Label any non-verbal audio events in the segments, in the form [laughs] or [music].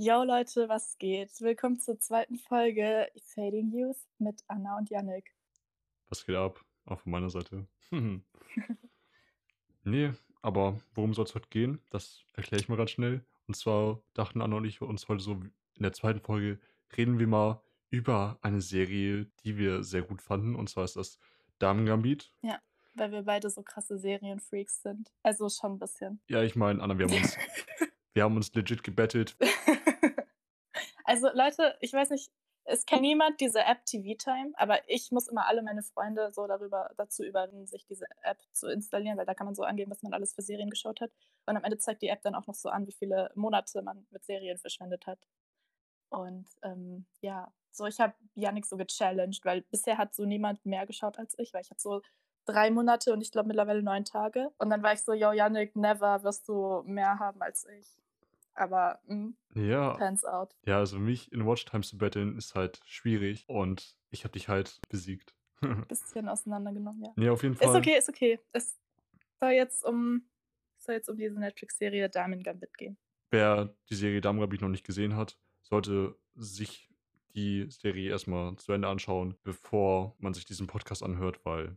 Yo Leute, was geht? Willkommen zur zweiten Folge Fading Youth mit Anna und Yannick. Was geht ab? Auch von meiner Seite. [laughs] [laughs] nee, aber worum soll es heute gehen? Das erkläre ich mal ganz schnell. Und zwar dachten Anna und ich uns heute so in der zweiten Folge reden wir mal über eine Serie, die wir sehr gut fanden. Und zwar ist das Damen Gambit. Ja, weil wir beide so krasse Serienfreaks sind. Also schon ein bisschen. Ja, ich meine, Anna, wir haben uns, [laughs] wir haben uns legit gebettelt. Also Leute, ich weiß nicht, es kennt niemand diese App TV Time, aber ich muss immer alle meine Freunde so darüber dazu überreden, sich diese App zu installieren, weil da kann man so angeben, was man alles für Serien geschaut hat. Und am Ende zeigt die App dann auch noch so an, wie viele Monate man mit Serien verschwendet hat. Und ähm, ja, so ich habe Yannick so gechallenged, weil bisher hat so niemand mehr geschaut als ich, weil ich habe so drei Monate und ich glaube mittlerweile neun Tage. Und dann war ich so, yo, Yannick, never wirst du mehr haben als ich. Aber mh, Ja, turns out. ja, also mich in Watchtime zu betteln ist halt schwierig und ich habe dich halt besiegt. [laughs] Bisschen auseinandergenommen, ja. nee, auf jeden Ist Fall. okay, ist okay. Es soll jetzt um, soll jetzt um diese Netflix-Serie Damen Gambit gehen. Wer die Serie Damen Gambit noch nicht gesehen hat, sollte sich die Serie erstmal zu Ende anschauen, bevor man sich diesen Podcast anhört, weil,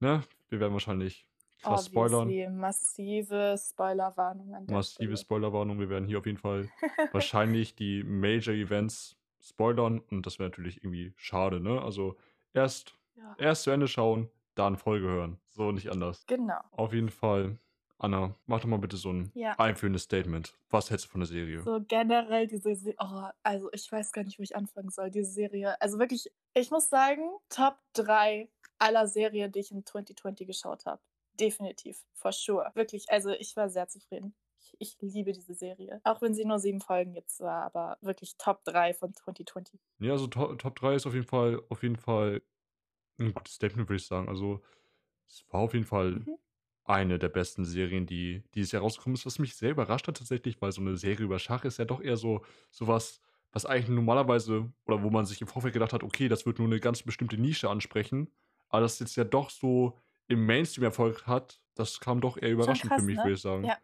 ne, wir werden wahrscheinlich krass spoilern. Massive Spoilerwarnung Massive. Spoilerwarnung. Wir werden hier auf jeden Fall [laughs] wahrscheinlich die Major Events spoilern und das wäre natürlich irgendwie schade, ne? Also erst, ja. erst zu Ende schauen, dann Folge hören. So nicht anders. Genau. Auf jeden Fall, Anna, mach doch mal bitte so ein Ja. einführendes Statement. Was hältst du von der Serie? So generell diese Se oh, also ich weiß gar nicht, wo ich anfangen soll, diese Serie. Also wirklich, ich muss sagen, Top 3 aller Serien, die ich in 2020 geschaut habe. Definitiv, for sure. Wirklich, also ich war sehr zufrieden. Ich, ich liebe diese Serie. Auch wenn sie nur sieben Folgen jetzt war, aber wirklich Top 3 von 2020. Ja, also Top, Top 3 ist auf jeden Fall, auf jeden Fall ein gutes Statement, würde ich sagen. Also, es war auf jeden Fall Mhm. eine der besten Serien, die dieses Jahr rausgekommen ist, was mich sehr überrascht hat tatsächlich, weil so eine Serie über Schach ist ja doch eher so sowas, was eigentlich normalerweise oder wo man sich im Vorfeld gedacht hat, okay, das wird nur eine ganz bestimmte Nische ansprechen, aber das jetzt ja doch so im Mainstream Erfolg hat, das kam doch eher überraschend krass, für mich, ne? würde ich sagen. Ja.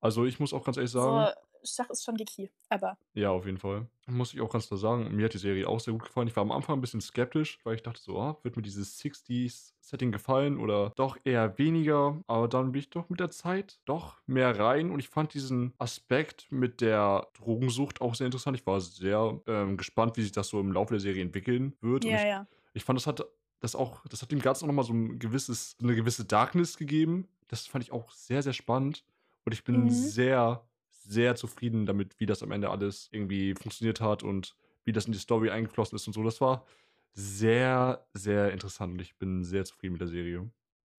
Also, ich muss auch ganz ehrlich sagen, So, Schach ist schon geeky, aber ja, auf jeden Fall. Muss ich auch ganz klar sagen, mir hat die Serie auch sehr gut gefallen. Ich war am Anfang ein bisschen skeptisch, weil ich dachte so, ah, wird mir dieses 60s-Setting gefallen oder doch eher weniger. Aber dann bin ich doch mit der Zeit doch mehr rein und ich fand diesen Aspekt mit der Drogensucht auch sehr interessant. Ich war sehr ähm, gespannt, wie sich das so im Laufe der Serie entwickeln wird. und ja, ich, ja. ich fand, das hat das auch, das hat dem Ganzen auch nochmal so ein gewisses, eine gewisse Darkness gegeben. Das fand ich auch sehr, sehr spannend. Und ich bin Mhm. sehr, sehr zufrieden damit, wie das am Ende alles irgendwie funktioniert hat und wie das in die Story eingeflossen ist und so. Das war sehr, sehr interessant und ich bin sehr zufrieden mit der Serie.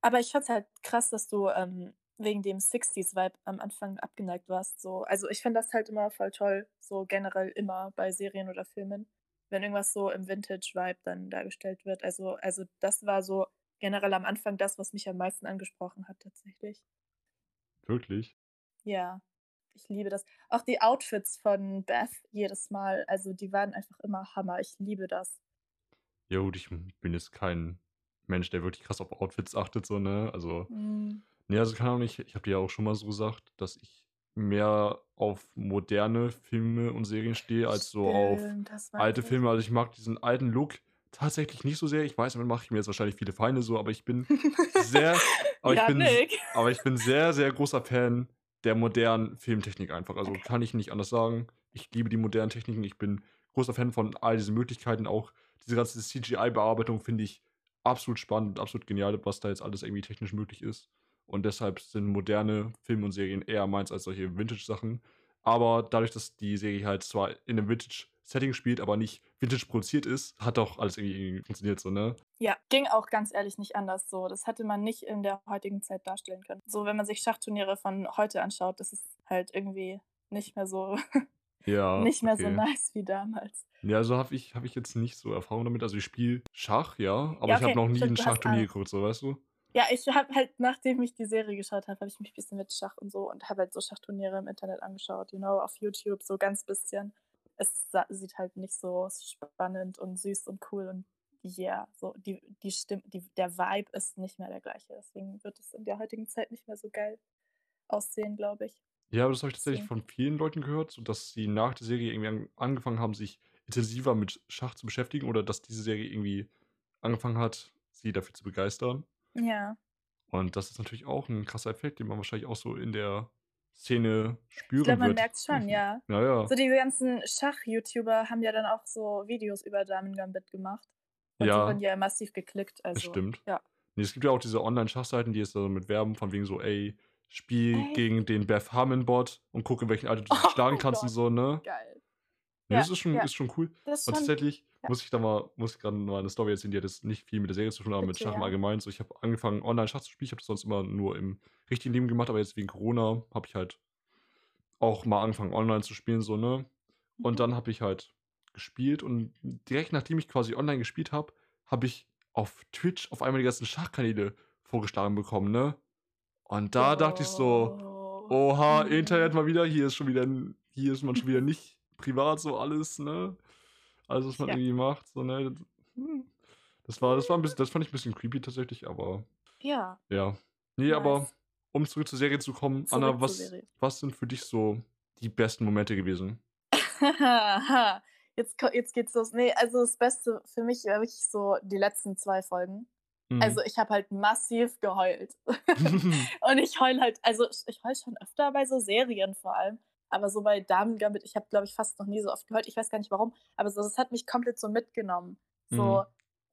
Aber ich fand's halt krass, dass du ähm, wegen dem 60s-Vibe am Anfang abgeneigt warst. So. Also ich finde das halt immer voll toll, so generell immer bei Serien oder Filmen, wenn irgendwas so im Vintage-Vibe dann dargestellt wird. Also, also das war so generell am Anfang das, was mich am meisten angesprochen hat tatsächlich. Wirklich. Ja, ich liebe das. Auch die Outfits von Beth jedes Mal, also die waren einfach immer Hammer. Ich liebe das. Ja, gut, ich bin jetzt kein Mensch, der wirklich krass auf Outfits achtet, so, ne? Also, Mm, nee, also kann auch nicht, ich habe dir ja auch schon mal so gesagt, dass ich mehr auf moderne Filme und Serien stehe, als so auf stimmt, alte ich. Filme. Also ich mag diesen alten Look tatsächlich nicht so sehr. Ich weiß, damit mache ich mir jetzt wahrscheinlich viele Feinde so, aber ich bin [laughs] sehr, aber ich bin, aber ich bin sehr, sehr großer Fan der modernen Filmtechnik einfach. Also Okay. kann ich nicht anders sagen. Ich liebe die modernen Techniken. Ich bin großer Fan von all diesen Möglichkeiten. Auch diese ganze CGI-Bearbeitung finde ich absolut spannend und absolut genial, was da jetzt alles irgendwie technisch möglich ist. Und deshalb sind moderne Filme und Serien eher meins als solche Vintage-Sachen. Aber dadurch, dass die Serie halt zwar in einem Vintage-Setting spielt, aber nicht Vintage produziert ist, hat doch alles irgendwie, funktioniert so, ne? Ja, ging auch ganz ehrlich nicht anders so. Das hätte man nicht in der heutigen Zeit darstellen können. So, wenn man sich Schachturniere von heute anschaut, das ist halt irgendwie nicht mehr so, [laughs] Ja, nicht mehr so okay. nice wie damals. Ja, also habe ich, hab ich jetzt nicht so Erfahrung damit. Also ich spiele Schach, ja, aber Ja, ich habe okay, noch nie stimmt, ein Schachturnier geguckt, so weißt du? Ja, ich habe halt, nachdem ich die Serie geschaut habe, habe ich mich ein bisschen mit Schach und so und habe halt so Schachturniere im Internet angeschaut, you know, auf YouTube, so ganz bisschen. Es sieht halt nicht so spannend und süß und cool und yeah, so die, die Stimme, die, der Vibe ist nicht mehr der gleiche. Deswegen wird es in der heutigen Zeit nicht mehr so geil aussehen, glaube ich. Ja, aber das habe ich tatsächlich von vielen Leuten gehört, dass sie nach der Serie irgendwie an angefangen haben, sich intensiver mit Schach zu beschäftigen oder dass diese Serie irgendwie angefangen hat, sie dafür zu begeistern. Ja. Und das ist natürlich auch 'n krasser Effekt, den man wahrscheinlich auch so in der Szene Ich spüren glaube, man wird. merkt's schon, ja. Ja, ja. So diese ganzen Schach-YouTuber haben ja dann auch so Videos über Damen Gambit gemacht. Und die wurden Ja. ja massiv geklickt, Das also stimmt. ja. Ne, es gibt ja auch diese Online-Schachseiten, die jetzt da mit werben von wegen so: „Ey, spiel Echt? gegen den Beth Harmon Bot und guck, in welchem Alter du [laughs] schlagen Oh kannst“ und Gott, so, ne? geil. Ne, Ja, das ist schon ja. ist schon cool. Das Und schon tatsächlich ja. muss ich da mal muss ich grad mal 'ne Story erzählen, die hat jetzt nicht viel mit der Serie zu tun, aber mit Bitte, Schach im. Allgemeinen. So, ich habe angefangen, online Schach zu spielen. Ich habe das sonst immer nur im richtigen Leben gemacht, aber jetzt wegen Corona habe ich halt auch mal angefangen, online zu spielen, so, ne? Und Mhm. dann habe ich halt gespielt und direkt nachdem ich quasi online gespielt habe, habe ich auf Twitch auf einmal die ganzen Schachkanäle vorgeschlagen bekommen, ne? Und da dachte ich so: Oh. „Oha, Internet Mhm. mal wieder. Hier ist schon wieder hier ist man schon wieder nicht privat so alles, ne? Alles, was man Ja. irgendwie macht, so, ne?“ Hm. Das war das war 'n bisschen das fand ich 'n bisschen creepy tatsächlich, aber Ja. ja. Ne, aber Nice. um zurück zur Serie zu kommen, Zurück Anna, was was sind für dich so die besten Momente gewesen? [laughs] Jetzt jetzt geht's los. Ne, also das Beste für mich war wirklich so die letzten 2 Folgen. Also, Mhm. ich habe halt massiv geheult. [laughs] Und ich heule halt also, ich ich heule schon öfter bei so Serien vor allem, aber so bei Damen Gambit, ich habe, glaube ich, fast noch nie so oft geheult. Ich weiß gar nicht warum, aber so das hat mich komplett so mitgenommen. So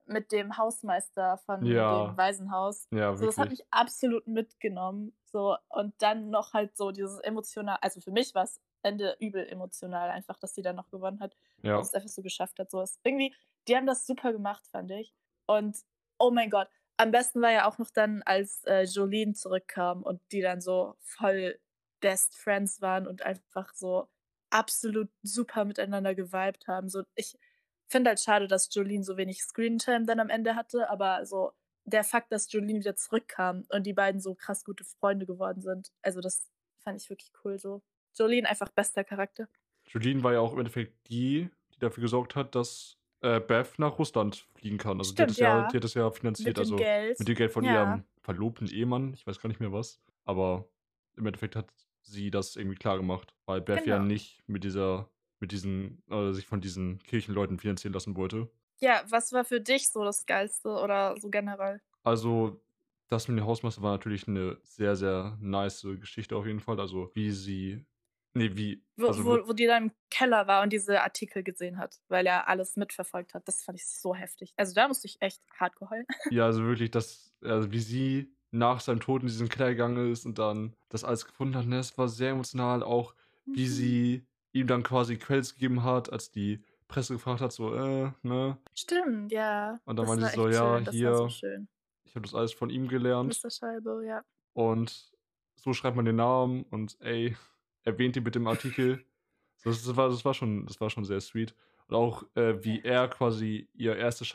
Mhm. mit dem Hausmeister von dem Ja. Waisenhaus. Ja, So, das hat mich absolut mitgenommen. So, und dann noch halt so dieses emotional also, für mich war's Ende übel emotional einfach, dass sie dann noch gewonnen hat und Ja. es einfach so geschafft hat. So, ist irgendwie die haben das super gemacht, fand ich. Und oh mein Gott, am besten war ja auch noch dann, als, äh, Jolene zurückkam und die dann so voll Best Friends waren und einfach so absolut super miteinander gewibed haben. So, ich finde halt schade, dass Jolene so wenig Screentime dann am Ende hatte, aber so der Fakt, dass Jolene wieder zurückkam und die beiden so krass gute Freunde geworden sind, also, das fand ich wirklich cool so. Jolene einfach bester Charakter. Jolene war ja auch im Endeffekt die, die dafür gesorgt hat, dass, äh, Beth nach Russland fliegen kann. Also, die hat Stimmt, das ja ja. die hat das ja Mit finanziert, dem also Geld. mit dem Geld von Ja. ihrem verlobten Ehemann, ich weiß gar nicht mehr was, aber im Endeffekt hat sie das irgendwie klargemacht, weil Beth ja Genau. nicht mit dieser mit diesen äh, sich von diesen Kirchenleuten finanzieren lassen wollte. Ja, was war für dich so das Geilste oder so generell? Also, das mit dem Hausmeister war natürlich 'ne sehr, sehr nice Geschichte auf jeden Fall. Also, wie sie ne, wie Wo also, wo wo die da im Keller war und diese Artikel gesehen hat, weil er alles mitverfolgt hat. Das fand ich so heftig. Also, da musste ich echt hardcore heulen. Ja, also wirklich, dass also, wie sie nach seinem Tod in diesen Keller gegangen ist und dann das alles gefunden hat, ne? Es war sehr emotional, auch wie Mhm. sie ihm dann quasi Credits gegeben hat, als die Presse gefragt hat, so, äh, ne? Stimmt, ja. Und dann Das meinte war sie so: „Ja, schön. Das so hier, schön. ich habe das alles von ihm gelernt.“ Mister Scheibe, ja. Und so schreibt man den Namen und ey, erwähnt ihn mit dem Artikel. Das das war das war schon das war schon sehr sweet. Und auch, äh, wie er quasi ihr erstes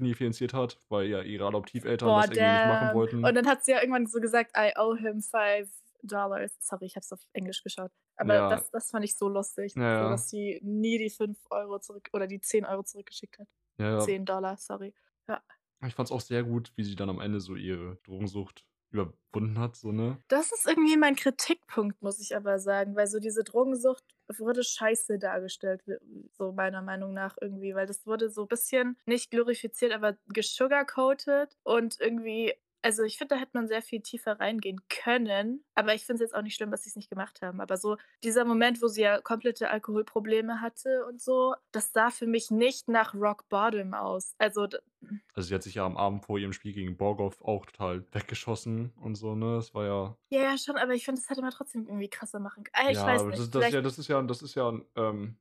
Schachturnier finanziert hat, weil ja ihre Adoptiveltern Boah, das irgendwie nicht machen damn. wollten. Und dann hat sie ja irgendwann so gesagt: „I owe him $5.“ Sorry, ich habe es auf Englisch geschaut. Aber Ja. das das fand ich so lustig, Ja, so dass sie nie die 5 € zurück oder die 10 € zurückgeschickt hat. Ja, ja. 10 $, sorry. Ja. Ich fand's auch sehr gut, wie sie dann am Ende so ihre Drogensucht überwunden hat, so, ne? Das ist irgendwie mein Kritikpunkt, muss ich aber sagen, weil so diese Drogensucht wurde scheiße dargestellt, so meiner Meinung nach irgendwie, weil das wurde so bisschen nicht glorifiziert, aber gesugarcoated und irgendwie also, ich finde, da hätte man sehr viel tiefer reingehen können, aber ich finde es jetzt auch nicht schlimm, dass sie's nicht gemacht haben. Aber so dieser Moment, wo sie ja komplette Alkoholprobleme hatte und so, das sah für mich nicht nach Rock Bottom aus. Also, Also, sie hat sich ja am Abend vor ihrem Spiel gegen Borgov auch total weggeschossen und so, ne? Das war ja Ja, ja, schon, aber ich finde, das hätte man trotzdem irgendwie krasser machen k ah, ich Ja, weiß aber das nicht, das ja das ist ja das ist ja 'n, ähm,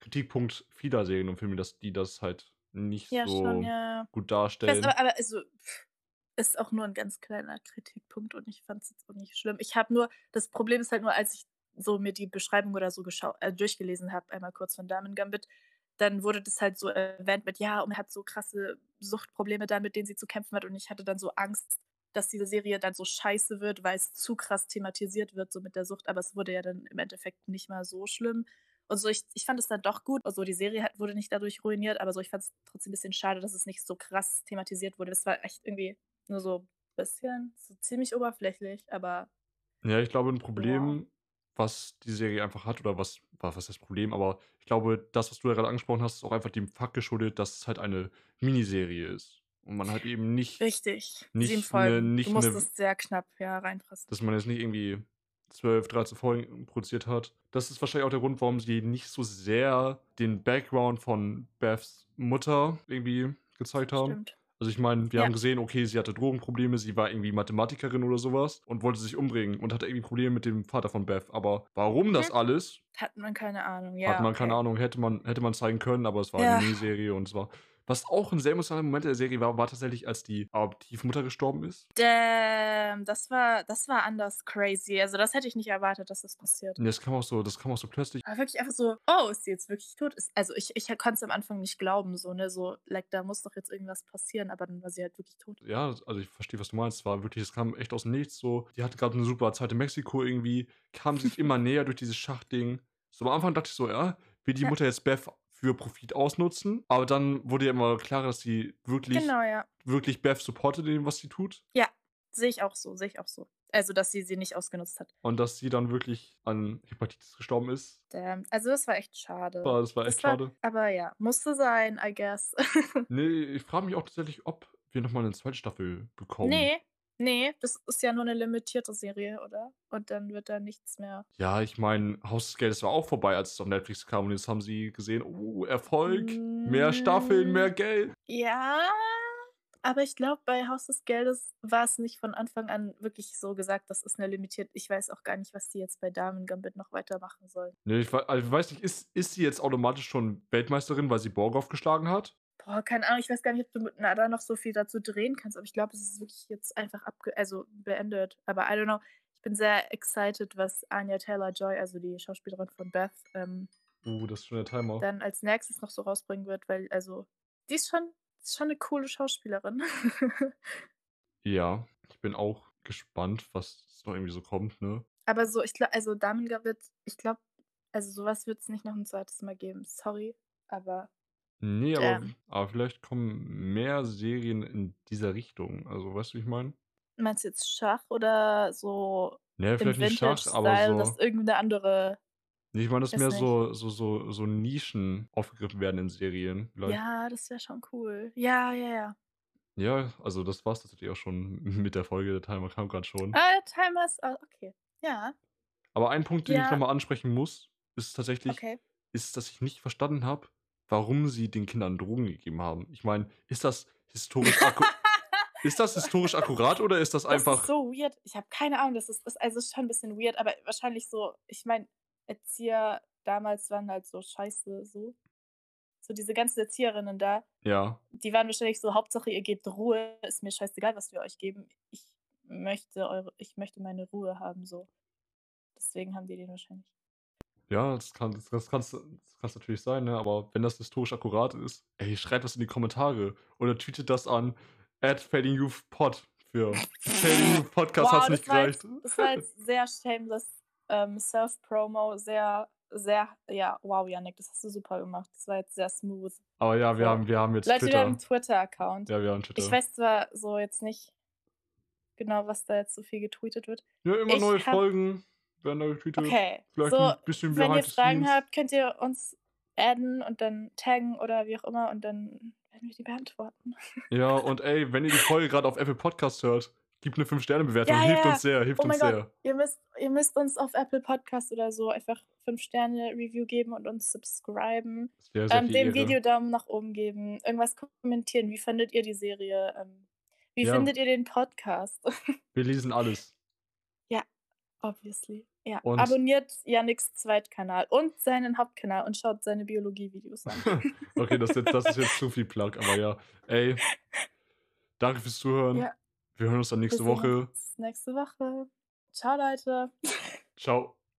Kritikpunkt vieler Serien und Filme, dass die das halt nicht Ja, schon, so ja. gut Ich weiß darstellen. aber aber also, ist auch nur 'n ganz kleiner Kritikpunkt und ich fand's jetzt auch nicht schlimm. Ich habe nur das Problem ist halt nur, als ich so mir die Beschreibung oder so äh, durchgelesen habe, einmal kurz von Damen Gambit, dann wurde das halt so erwähnt mit: „Ja, und man hat so krasse Suchtprobleme dann, mit denen sie zu kämpfen hat.“ Und ich hatte dann so Angst, dass diese Serie dann so scheiße wird, weil's zu krass thematisiert wird, so mit der Sucht, aber es wurde ja dann im Endeffekt nicht mal so schlimm. Und so, ich ich fand es dann doch gut. Also, die Serie hat wurde nicht dadurch ruiniert, aber so, ich fand's trotzdem bisschen schade, dass es nicht so krass thematisiert wurde. Das war echt irgendwie nur so bisschen so ziemlich oberflächlich, aber Ja, ich glaube, 'n ja. Problem was die Serie einfach hat oder was was ist das Problem, aber ich glaube, das, was du ja gerade angesprochen hast, ist auch einfach dem Fakt geschuldet, dass es halt eine Miniserie ist und man halt eben nicht Richtig, 7 nicht 'ne Folgen. Du nicht 'ne musstest sehr knapp, ja, reinpressen. dass man jetzt nicht irgendwie 12, 13 Folgen produziert hat. Das ist wahrscheinlich auch der Grund, warum sie nicht so sehr den Background von Beths Mutter irgendwie gezeigt haben. Stimmt. Also, ich meine, wir Ja. haben gesehen, okay, sie hatte Drogenprobleme, sie war irgendwie Mathematikerin oder so was und wollte sich umbringen und hatte irgendwie Probleme mit dem Vater von Beth. Aber warum das Mhm. alles, Hat man keine Ahnung, hat ja, man keine okay. Ahnung, hätte man hätte man zeigen können, aber es war Ja. eine Miniserie und es war was auch 'n sehr emotionaler Moment der Serie war, war tatsächlich, als die Adoptivmutter gestorben ist. Damn, das war das war anders crazy. Also, das hätte ich nicht erwartet, dass das passiert. Und das kam auch so das kam auch so plötzlich. Aber wirklich einfach so: „Oh, ist sie jetzt wirklich tot?“ Ist also, ich ich konnte es am Anfang nicht glauben, so, ne, so, like, da muss doch jetzt irgendwas passieren, aber dann war sie halt wirklich tot. Ja, also, ich verstehe, was du meinst. Es war wirklich es kam echt aus dem Nichts so. Die hatte grad 'ne super Zeit in Mexiko irgendwie, kam sich immer [laughs] näher durch dieses Schachding. So am Anfang dachte ich so: „Ja, will die Ja. Mutter jetzt Beth für Profit ausnutzen?“ Aber dann wurde ja immer klarer, dass sie wirklich Genau, ja. wirklich Beth supportet in dem, was sie tut Ja, sehe ich auch so, sehe ich auch so. Also, dass sie sie nicht ausgenutzt hat. und dass sie dann wirklich an Hepatitis gestorben ist. Damn. Also, das war echt schade. War das war echt Das war schade. aber ja, musste sein, I guess. [laughs] Ne, ich frage mich auch tatsächlich, ob wir noch mal 'ne zweite Staffel bekommen. Ne, ne, das ist ja nur 'ne limitierte Serie, oder? Und dann wird da nichts mehr Ja, ich meine, Haus des Geldes war auch vorbei, als es auf Netflix kam und jetzt haben sie gesehen: „Oh, Erfolg, mehr Staffeln, mehr Hm, Geld.“ ja, aber ich glaube, bei Haus des Geldes war es nicht von Anfang an wirklich so gesagt, das ist 'ne limitiert ich weiß auch gar nicht, was die jetzt bei Damen Gambit noch weitermachen sollen. Ne, ich wei also, ich weiß nicht, ist ist sie jetzt automatisch schon Weltmeisterin, weil sie Borgoff geschlagen hat? Boah, keine Ahnung, ich weiß gar nicht, ob du mit na da noch so viel dazu drehen kannst, aber ich glaube, es ist wirklich jetzt einfach abge also, beendet. Aber I don't know. Ich bin sehr excited, was Anya Taylor-Joy, also die Schauspielerin von Beth, ähm Uh, das ist schon der Timer. dann als Nächstes noch so rausbringen wird, weil also, die ist schon ist schon 'ne coole Schauspielerin. [laughs] Ja, ich bin auch gespannt, was noch irgendwie so kommt, ne? Aber so, ich gla also, Damen Gambit, ich glaube also, so was wird's nicht noch 'n zweites Mal geben. Sorry, aber Ne, aber damn. aber vielleicht kommen mehr Serien in dieser Richtung. Also, weißt du, wie ich meine? Meinst du jetzt Schach oder so Ne, im vielleicht nicht Schach, aber dass so irgend 'ne andere Ne, ich meine, dass mehr nicht. so so so so Nischen aufgegriffen werden in Serien vielleicht. Ja, das wäre schon cool. Ja, ja, ja. Ja, also, das war's tatsächlich auch schon [laughs] mit der Folge. Der Timer kam grad schon. Ah, der Timer ist ah, okay. Ja. Aber ein Punkt, den ich Ja. mal ansprechen muss, ist tatsächlich Okay. ist, dass ich nicht verstanden habe, warum sie den Kindern Drogen gegeben haben. Ich meine, ist das historisch akku [laughs] ist das historisch akkurat oder ist das Das ist einfach so weird. Ich habe keine Ahnung, das ist ist also, schon 'n bisschen weird, aber wahrscheinlich so ich meine, Erzieher damals waren halt so scheiße so. So diese ganzen Erzieherinnen da, Ja. die waren wahrscheinlich so: „Hauptsache, ihr gebt Ruhe, ist mir scheißegal, was wir euch geben. Ich möchte eure ich möchte meine Ruhe haben“, so. Deswegen haben die den wahrscheinlich. Ja, das kann das das kann's das kann's natürlich sein, ne? Aber wenn das historisch akkurat ist, ey, schreibt das in die Kommentare oder tweetet das an @fadingyouthpod für Fading Youth Podcast hat's Wow, nicht das war gereicht. jetzt das war jetzt sehr shameless, ähm, Self-Promo, sehr sehr ja, wow, Yannick, das hast du super gemacht. Das war jetzt sehr smooth. Aber ja, wir So. haben wir haben jetzt Leute, wir haben 'n Twitter. Twitter-Account. Ja, wir haben Twitter. Ich weiß zwar so jetzt nicht genau, was da jetzt so viel getweetet wird. Ja, immer neue Ich habe Folgen getweetet. Okay, Vielleicht so, 'n bisschen wenn ihr Fragen habt, könnt ihr uns adden und dann taggen oder wie auch immer und dann werden wir die beantworten. [laughs] Ja, und ey, wenn ihr die Folge grad auf Apple Podcast hört, gebt 'ne 5-Sterne-Bewertung. Ja, Hilft ja. uns sehr, hilft Oh mein uns Gott, sehr. ihr müsst ihr müsst uns auf Apple Podcast oder so einfach 5 Sterne Review geben und uns subscriben, wäre sehr ähm, dem Ehre. Video Daumen nach oben geben, irgendwas kommentieren. Wie fandet ihr die Serie? Ähm, wie Ja. findet ihr den Podcast? [laughs] Wir lesen alles. Ja, obviously. Ja, Und abonniert Yannicks Zweitkanal und seinen Hauptkanal und schaut seine Biologie-Videos an. [laughs] Okay, das ist jetzt das ist jetzt zu viel Plug, aber ja. Ey, danke fürs Zuhören. Ja. Wir hören uns dann nächste Woche. nächste Woche. Ciao, Leute. Ciao.